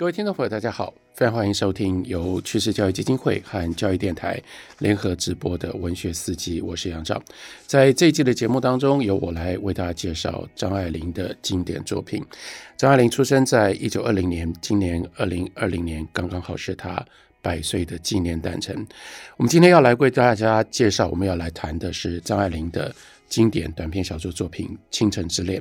各位听众朋友，大家好，非常欢迎收听由趋势教育基金会和教育电台联合直播的文学四季，我是杨照。在这一季的节目当中，由我来为大家介绍张爱玲的经典作品。张爱玲出生在一九二零年，今年二零二零年刚刚好是她百岁的纪念诞辰。我们今天要来为大家介绍，我们要来谈的是张爱玲的经典短篇小说作品《倾城之恋》。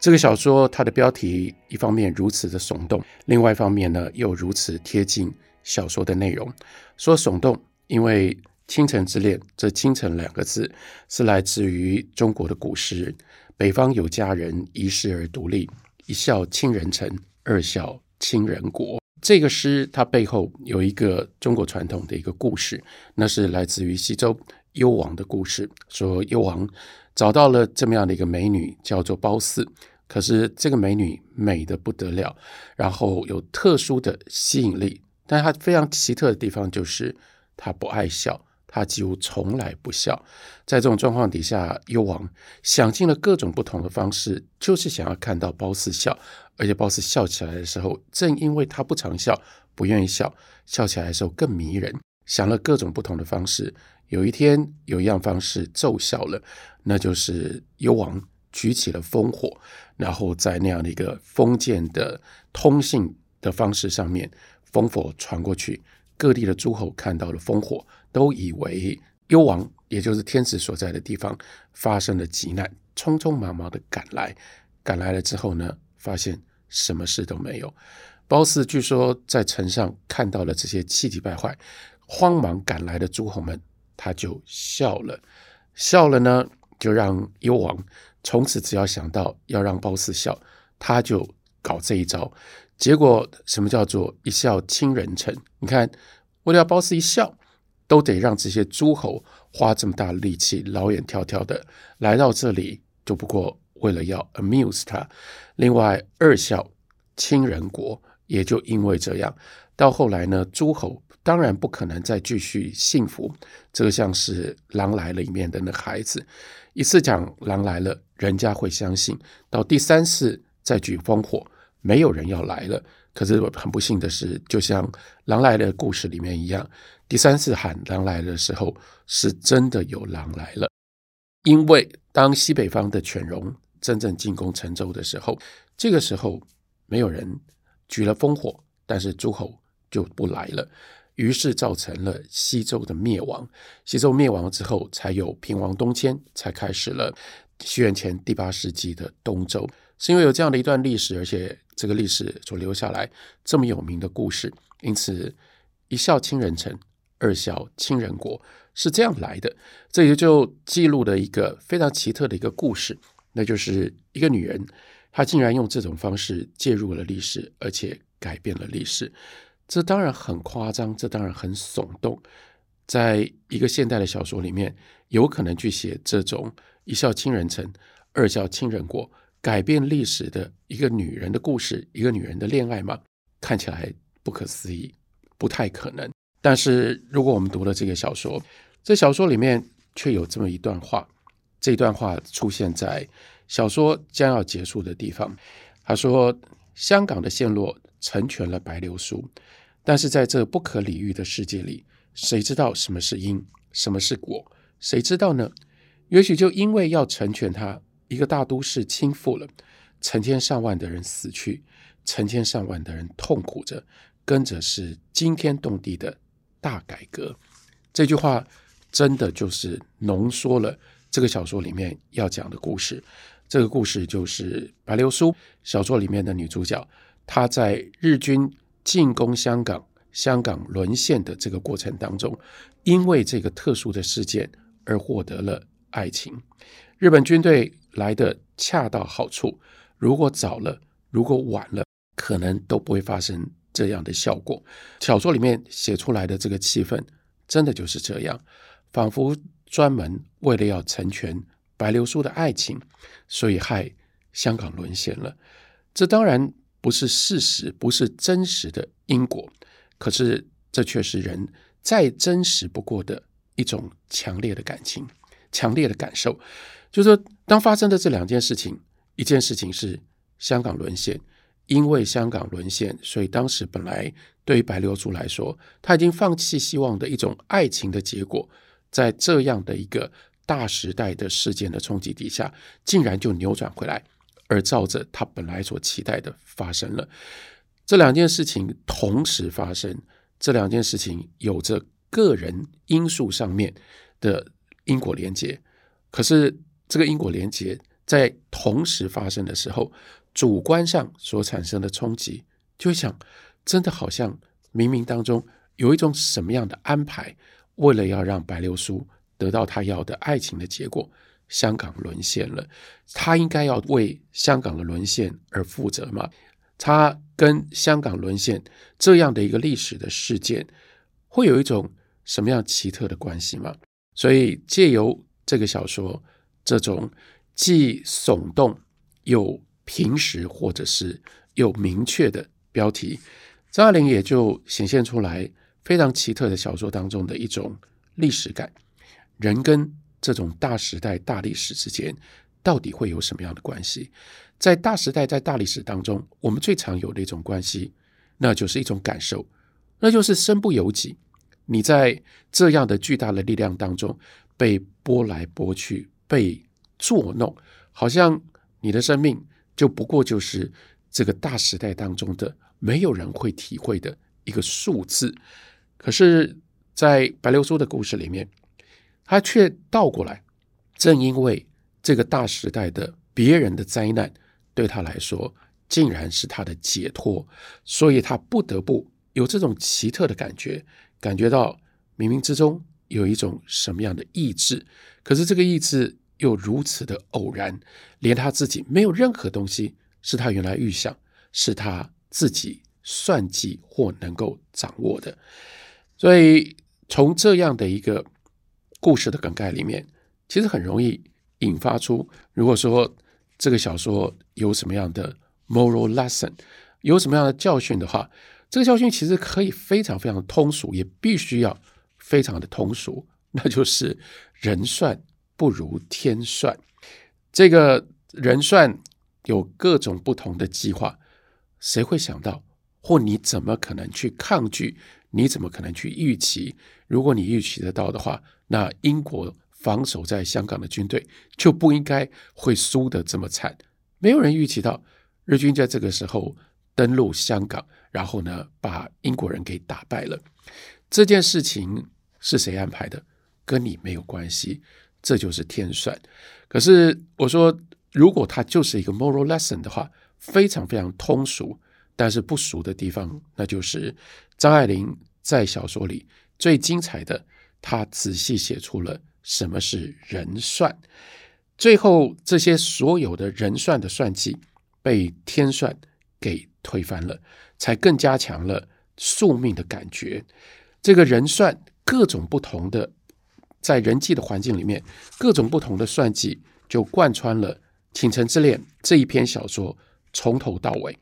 这个小说，它的标题一方面如此的耸动，另外一方面呢，又如此贴近小说的内容。说耸动，因为“倾城之恋”这“倾城”两个字是来自于中国的古诗：“北方有佳人，遗世而独立，一笑倾人城，二笑倾人国。”这个诗它背后有一个中国传统的一个故事，那是来自于西周幽王的故事。说幽王找到了这么样的一个美女，叫做褒姒。可是这个美女美的不得了，然后有特殊的吸引力，但她非常奇特的地方就是她不爱笑，她几乎从来不笑。在这种状况底下，幽王想尽了各种不同的方式，就是想要看到褒姒笑，而且褒姒笑起来的时候，正因为她不常笑，不愿意笑，笑起来的时候更迷人。想了各种不同的方式，有一天有一样方式奏效了，那就是幽王。举起了烽火，然后在那样的一个封建的通信的方式上面，烽火传过去，各地的诸侯看到了烽火，都以为幽王，也就是天子所在的地方发生了急难，匆匆忙忙的赶来。赶来了之后呢，发现什么事都没有。褒姒据说在城上看到了这些气急败坏、慌忙赶来的诸侯们，他就笑了，笑了呢，就让幽王。从此，只要想到要让褒姒笑，他就搞这一招。结果，什么叫做一笑倾人城？你看，为了要褒姒一笑，都得让这些诸侯花这么大力气，老远迢迢的来到这里，就不过为了要 amuse 他。另外，二笑倾人国，也就因为这样，到后来呢，诸侯当然不可能再继续幸福。这个像是《狼来了》里面的那个孩子。一次讲狼来了，人家会相信；到第三次再举烽火，没有人要来了。可是很不幸的是，就像狼来了故事里面一样，第三次喊狼来的时候，是真的有狼来了。因为当西北方的犬戎真正进攻陈州的时候，这个时候没有人举了烽火，但是诸侯就不来了。于是造成了西周的灭亡。西周灭亡之后，才有平王东迁，才开始了西元前第八世纪的东周。是因为有这样的一段历史，而且这个历史所留下来这么有名的故事，因此一笑倾人城，二笑倾人国是这样来的。这也就记录了一个非常奇特的一个故事，那就是一个女人，她竟然用这种方式介入了历史，而且改变了历史。这当然很夸张，这当然很耸动。在一个现代的小说里面，有可能去写这种一笑倾人城，二笑倾人国，改变历史的一个女人的故事，一个女人的恋爱吗？看起来不可思议，不太可能。但是如果我们读了这个小说，这小说里面却有这么一段话，这段话出现在小说将要结束的地方。他说：“香港的陷落成全了白流苏。”但是在这不可理喻的世界里，谁知道什么是因，什么是果？谁知道呢？也许就因为要成全他，一个大都市倾覆了，成千上万的人死去，成千上万的人痛苦着，跟着是惊天动地的大改革。这句话真的就是浓缩了这个小说里面要讲的故事。这个故事就是白流苏小说里面的女主角，她在日军。进攻香港，香港沦陷的这个过程当中，因为这个特殊的事件而获得了爱情。日本军队来的恰到好处，如果早了，如果晚了，可能都不会发生这样的效果。小说里面写出来的这个气氛，真的就是这样，仿佛专门为了要成全白流苏的爱情，所以害香港沦陷了。这当然。不是事实，不是真实的因果，可是这却是人再真实不过的一种强烈的感情、强烈的感受。就是说，当发生的这两件事情，一件事情是香港沦陷，因为香港沦陷，所以当时本来对于白流苏来说，他已经放弃希望的一种爱情的结果，在这样的一个大时代的事件的冲击底下，竟然就扭转回来，而照着他本来所期待的发生了。这两件事情同时发生，这两件事情有着个人因素上面的因果连结，可是这个因果连结在同时发生的时候。主观上所产生的冲击，就想，真的好像冥冥当中有一种什么样的安排，为了要让白流苏得到他要的爱情的结果，香港沦陷了，他应该要为香港的沦陷而负责吗？他跟香港沦陷这样的一个历史的事件，会有一种什么样奇特的关系吗？所以借由这个小说，这种既耸动又平实或者是有明确的标题，张爱玲也就显现出来非常奇特的小说当中的一种历史感。人跟这种大时代、大历史之间，到底会有什么样的关系？在大时代、在大历史当中，我们最常有的一种关系，那就是一种感受，那就是身不由己。你在这样的巨大的力量当中被拨来拨去，被作弄，好像你的生命。就不过就是这个大时代当中的没有人会体会的一个数字，可是，在白流苏的故事里面，他却倒过来，正因为这个大时代的别人的灾难对他来说，竟然是他的解脱，所以他不得不有这种奇特的感觉，感觉到冥冥之中有一种什么样的意志，可是这个意志。又如此的偶然，连他自己没有任何东西是他原来预想，是他自己算计或能够掌握的。所以从这样的一个故事的梗概里面，其实很容易引发出，如果说这个小说有什么样的 moral lesson，有什么样的教训的话，这个教训其实可以非常非常通俗，也必须要非常的通俗，那就是人算。不如天算，这个人算有各种不同的计划，谁会想到？或你怎么可能去抗拒？你怎么可能去预期？如果你预期得到的话，那英国防守在香港的军队就不应该会输得这么惨。没有人预期到日军在这个时候登陆香港，然后呢，把英国人给打败了。这件事情是谁安排的？跟你没有关系。这就是天算，可是我说，如果它就是一个 moral lesson 的话，非常非常通俗，但是不俗的地方，那就是张爱玲在小说里最精彩的，她仔细写出了什么是人算，最后这些所有的人算的算计被天算给推翻了，才更加强了宿命的感觉。这个人算各种不同的。在人际的环境里面，各种不同的算计就贯穿了《倾城之恋》这一篇小说从头到尾。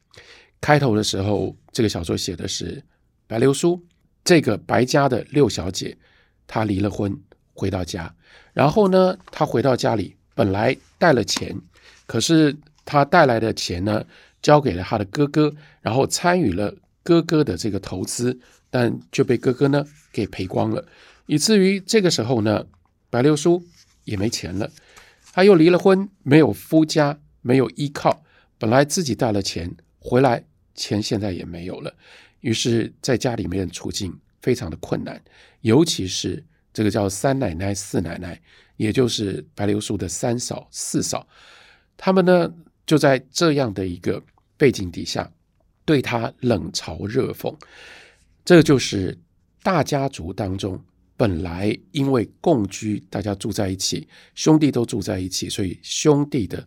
开头的时候，这个小说写的是白流苏这个白家的六小姐，她离了婚回到家，然后呢，她回到家里本来带了钱，可是她带来的钱呢，交给了她的哥哥，然后参与了哥哥的这个投资，但就被哥哥呢给赔光了。以至于这个时候呢，白流苏也没钱了，她又离了婚，没有夫家，没有依靠，本来自己带了钱回来，钱现在也没有了，于是在家里面处境非常的困难，尤其是这个叫三奶奶、四奶奶，也就是白流苏的三嫂、四嫂，他们呢就在这样的一个背景底下，对他冷嘲热讽，这就是大家族当中。本来因为共居，大家住在一起，兄弟都住在一起，所以兄弟的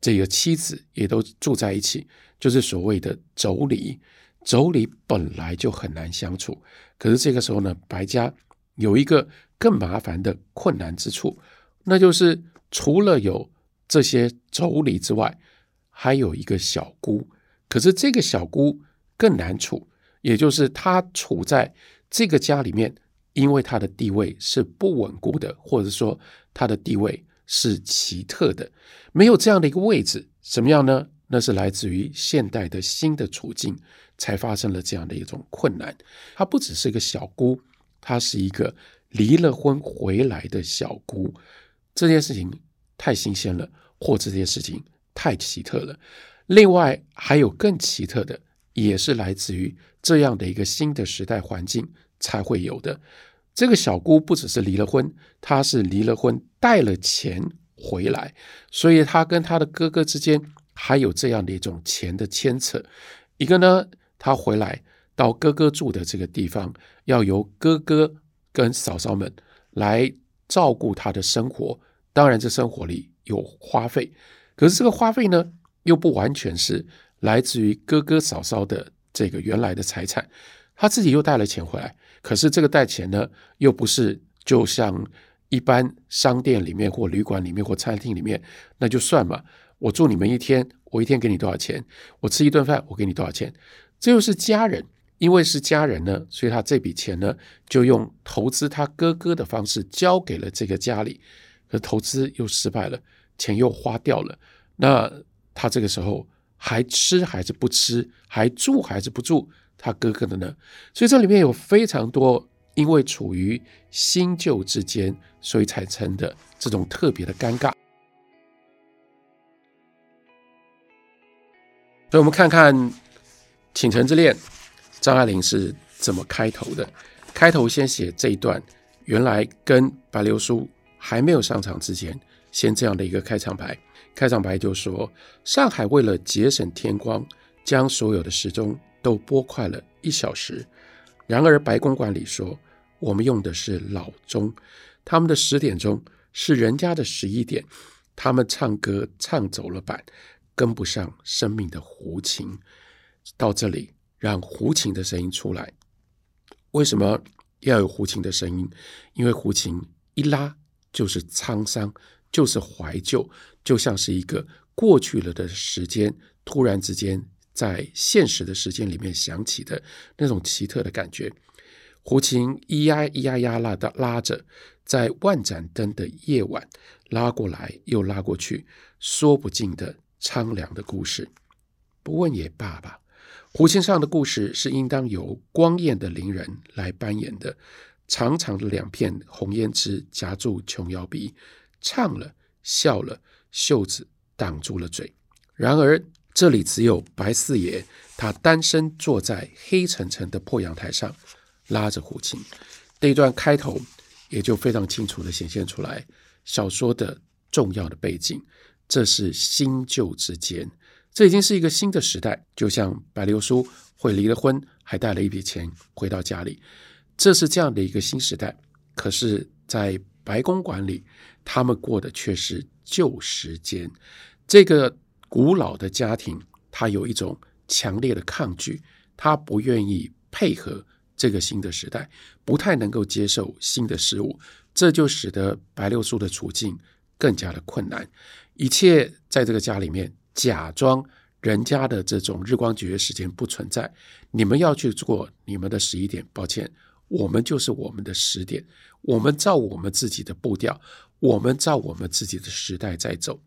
这个妻子也都住在一起，就是所谓的妯娌。妯娌本来就很难相处，可是这个时候呢，白家有一个更麻烦的困难之处，那就是除了有这些妯娌之外，还有一个小姑。可是这个小姑更难处，也就是她处在这个家里面。因为她的地位是不稳固的，或者说他的地位是奇特的，没有这样的一个位置，什么样呢？那是来自于现代的新的处境，才发生了这样的一种困难。她不只是一个小姑，她是一个离了婚回来的小姑。这件事情太新鲜了，或者这件事情太奇特了。另外还有更奇特的，也是来自于这样的一个新的时代环境才会有的。这个小姑不只是离了婚，她是离了婚带了钱回来，所以她跟她的哥哥之间还有这样的一种钱的牵扯。一个呢，他回来到哥哥住的这个地方，要由哥哥跟嫂嫂们来照顾他的生活。当然，这生活里有花费，可是这个花费呢，又不完全是来自于哥哥嫂嫂的这个原来的财产，他自己又带了钱回来。可是这个带钱呢，又不是就像一般商店里面或旅馆里面或餐厅里面，那就算嘛。我住你们一天，我一天给你多少钱？我吃一顿饭，我给你多少钱？这又是家人，因为是家人呢，所以他这笔钱呢，就用投资他哥哥的方式交给了这个家里。可投资又失败了，钱又花掉了，那他这个时候还吃还是不吃？还住还是不住？他哥哥的呢？所以这里面有非常多因为处于新旧之间，所以产生的这种特别的尴尬。所以，我们看看《倾城之恋》，张爱玲是怎么开头的？开头先写这一段，原来跟白流苏还没有上场之前，先这样的一个开场白。开场白就说：“上海为了节省天光，将所有的时钟。”都拨快了一小时，然而白公馆里说，我们用的是老钟，他们的十点钟是人家的十一点，他们唱歌唱走了板，跟不上生命的胡琴。到这里，让胡琴的声音出来。为什么要有胡琴的声音？因为胡琴一拉就是沧桑，就是怀旧，就像是一个过去了的时间，突然之间。在现实的时间里面响起的那种奇特的感觉，胡琴咿呀咿呀呀拉的拉着，在万盏灯的夜晚拉过来又拉过去，说不尽的苍凉的故事。不问也罢吧。胡琴上的故事是应当由光艳的伶人来扮演的。长长的两片红胭脂夹住琼瑶鼻，唱了笑了，袖子挡住了嘴。然而。这里只有白四爷，他单身坐在黑沉沉的破阳台上，拉着胡琴。这一段开头也就非常清楚地显现出来小说的重要的背景。这是新旧之间，这已经是一个新的时代。就像白流苏会离了婚，还带了一笔钱回到家里，这是这样的一个新时代。可是，在白公馆里，他们过的却是旧时间。这个。古老的家庭，他有一种强烈的抗拒，他不愿意配合这个新的时代，不太能够接受新的事物，这就使得白流苏的处境更加的困难。一切在这个家里面假装人家的这种日光节约时间不存在，你们要去做你们的十一点，抱歉，我们就是我们的十点，我们照我们自己的步调，我们照我们自己的时代在走。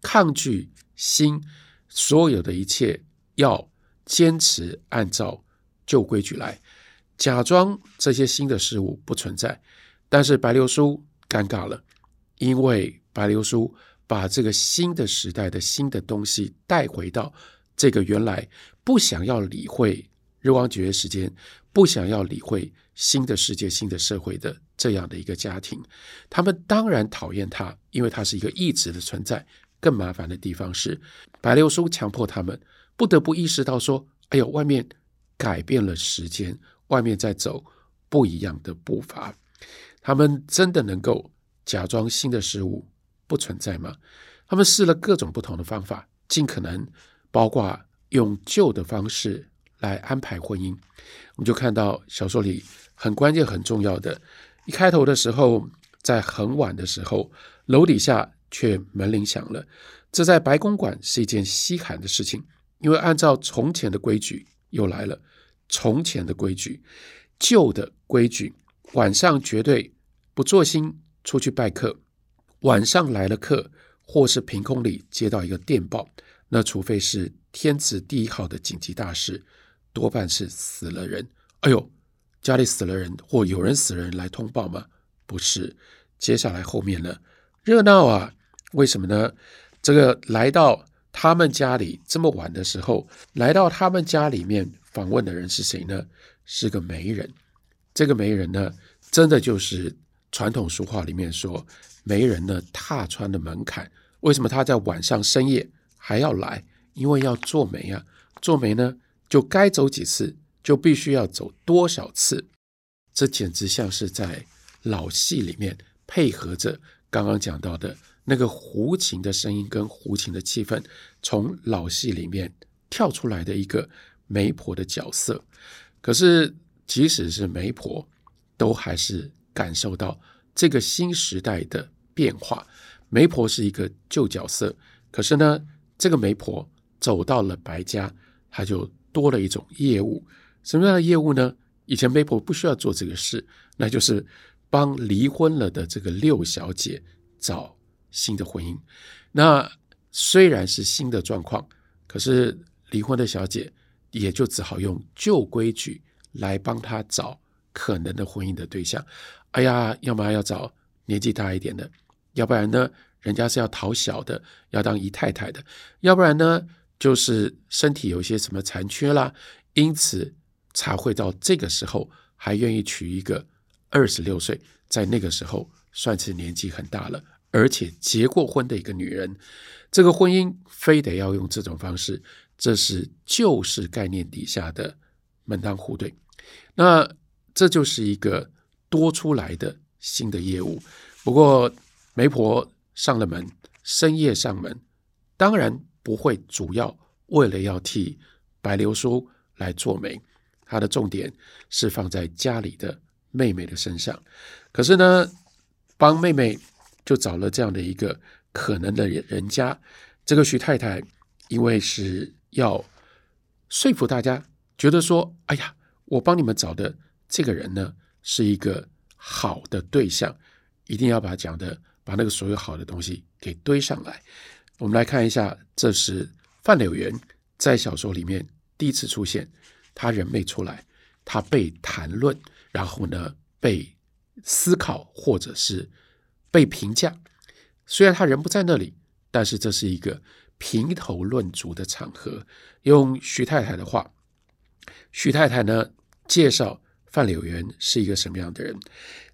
抗拒新，所有的一切要坚持按照旧规矩来，假装这些新的事物不存在。但是白流苏尴尬了，因为白流苏把这个新的时代的新的东西带回到这个原来不想要理会日光节约时间，不想要理会新的世界、新的社会的这样的一个家庭。他们当然讨厌他，因为他是一个异质的存在。更麻烦的地方是，白流苏强迫他们不得不意识到说：“哎呦，外面改变了时间，外面在走不一样的步伐。”他们真的能够假装新的事物不存在吗？他们试了各种不同的方法，尽可能包括用旧的方式来安排婚姻。我们就看到小说里很关键、很重要的，一开头的时候，在很晚的时候，楼底下。却门铃响了，这在白公馆是一件稀罕的事情，因为按照从前的规矩又来了。从前的规矩，旧的规矩，晚上绝对不做新出去拜客。晚上来了客，或是凭空里接到一个电报，那除非是天字第一号的紧急大事，多半是死了人。哎呦，家里死了人，或有人死了人来通报吗？不是。接下来后面呢，热闹啊！为什么呢？这个来到他们家里这么晚的时候，来到他们家里面访问的人是谁呢？是个媒人。这个媒人呢，真的就是传统俗话里面说，媒人呢踏穿了门槛。为什么他在晚上深夜还要来？因为要做媒啊，做媒呢就该走几次，就必须要走多少次。这简直像是在老戏里面。配合着刚刚讲到的那个胡琴的声音跟胡琴的气氛，从老戏里面跳出来的一个媒婆的角色。可是，即使是媒婆，都还是感受到这个新时代的变化。媒婆是一个旧角色，可是呢，这个媒婆走到了白家，她就多了一种业务。什么样的业务呢？以前媒婆不需要做这个事，那就是。帮离婚了的这个六小姐找新的婚姻，那虽然是新的状况，可是离婚的小姐也就只好用旧规矩来帮她找可能的婚姻的对象。哎呀，要么要找年纪大一点的，要不然呢，人家是要讨小的，要当姨太太的，要不然呢，就是身体有些什么残缺啦，因此才会到这个时候还愿意娶一个。二十六岁，在那个时候算是年纪很大了，而且结过婚的一个女人，这个婚姻非得要用这种方式，这是旧式概念底下的门当户对。那这就是一个多出来的新的业务。不过媒婆上了门，深夜上门，当然不会主要为了要替白流苏来做媒，她的重点是放在家里的。妹妹的身上，可是呢，帮妹妹就找了这样的一个可能的人家。这个徐太太因为是要说服大家，觉得说：“哎呀，我帮你们找的这个人呢，是一个好的对象，一定要把讲的把那个所有好的东西给堆上来。”我们来看一下，这是范柳原在小说里面第一次出现，他人没出来，他被谈论。然后呢，被思考或者是被评价。虽然他人不在那里，但是这是一个评头论足的场合。用徐太太的话，徐太太呢介绍范柳园是一个什么样的人。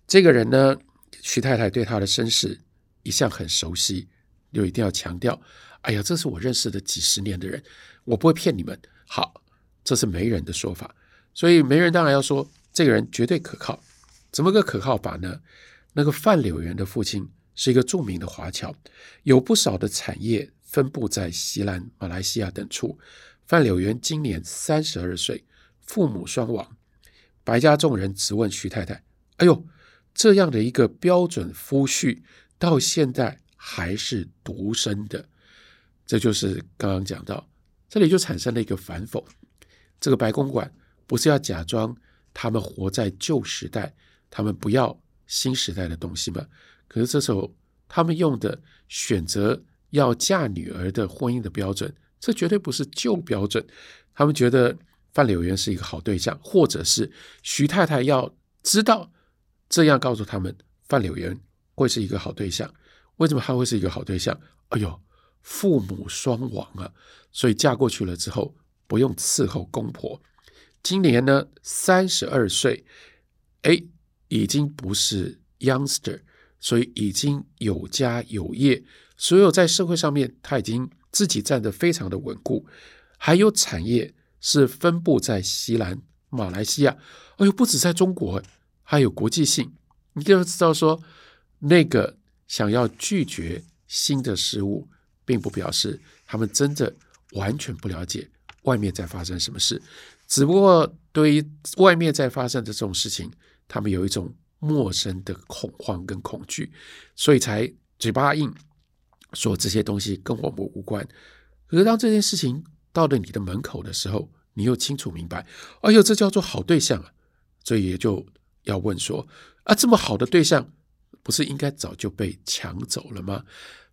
这个人呢，徐太太对他的身世一向很熟悉，就一定要强调：哎呀，这是我认识的几十年的人，我不会骗你们。好，这是媒人的说法，所以媒人当然要说。这个人绝对可靠，怎么个可靠法呢？那个范柳园的父亲是一个著名的华侨，有不少的产业分布在锡兰、马来西亚等处。范柳园今年三十二岁，父母双亡。白家众人直问徐太太：“哎呦，这样的一个标准夫婿，到现在还是独身的？”这就是刚刚讲到，这里就产生了一个反讽：这个白公馆不是要假装？他们活在旧时代，他们不要新时代的东西吗。可是这时候，他们用的选择要嫁女儿的婚姻的标准，这绝对不是旧标准。他们觉得范柳原是一个好对象，或者是徐太太要知道这样告诉他们，范柳原会是一个好对象。为什么他会是一个好对象？哎呦，父母双亡啊，所以嫁过去了之后，不用伺候公婆。今年呢，三十二岁，哎，已经不是 youngster，所以已经有家有业，所有在社会上面他已经自己站得非常的稳固，还有产业是分布在西兰、马来西亚，哎呦，不止在中国，还有国际性。你就要知道说，那个想要拒绝新的事物，并不表示他们真的完全不了解外面在发生什么事。只不过，对于外面在发生的这种事情，他们有一种陌生的恐慌跟恐惧，所以才嘴巴硬说这些东西跟我们无关。可是当这件事情到了你的门口的时候，你又清楚明白，哎呦，这叫做好对象啊！所以也就要问说，啊，这么好的对象，不是应该早就被抢走了吗？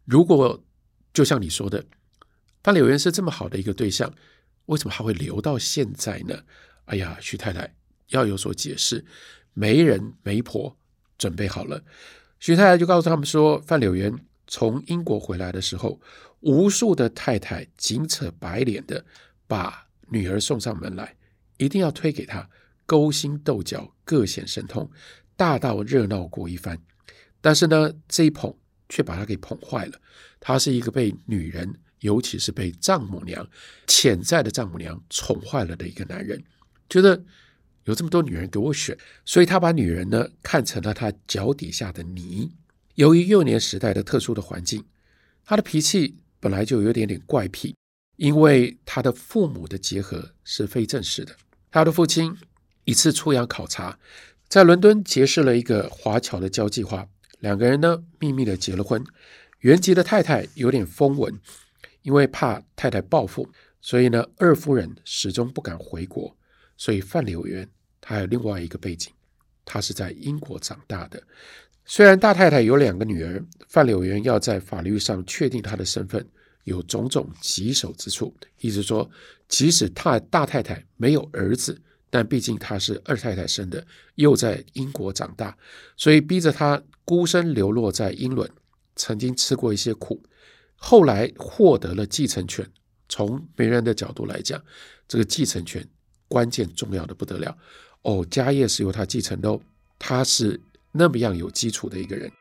如果就像你说的，范柳原是这么好的一个对象，为什么还会留到现在呢？哎呀，徐太太要有所解释。媒人媒婆准备好了，徐太太就告诉他们说，范柳原从英国回来的时候，无数的太太紧扯白脸的把女儿送上门来，一定要推给他，勾心斗角，各显神通，大到热闹过一番。但是呢，这一捧却把他给捧坏了。他是一个被女人，尤其是被丈母娘潜在的丈母娘宠坏了的一个男人，觉得有这么多女人给我选，所以他把女人呢看成了他脚底下的泥。由于幼年时代的特殊的环境，他的脾气本来就有点点怪癖，因为他的父母的结合是非正式的。他的父亲一次出洋考察，在伦敦结识了一个华侨的交际花，两个人呢秘密的结了婚。原籍的太太有点风闻，因为怕太太报复，所以呢二夫人始终不敢回国。所以范柳原他还有另外一个背景，他是在英国长大的。虽然大太太有两个女儿，范柳原要在法律上确定她的身份，有种种棘手之处。意思说，即使他大太太没有儿子，但毕竟她是二太太生的，又在英国长大，所以逼着她孤身流落在英伦，曾经吃过一些苦，后来获得了继承权。从媒人的角度来讲，这个继承权关键重要的不得了哦，家业是由他继承的哦，他是。那么样有基础的一个人，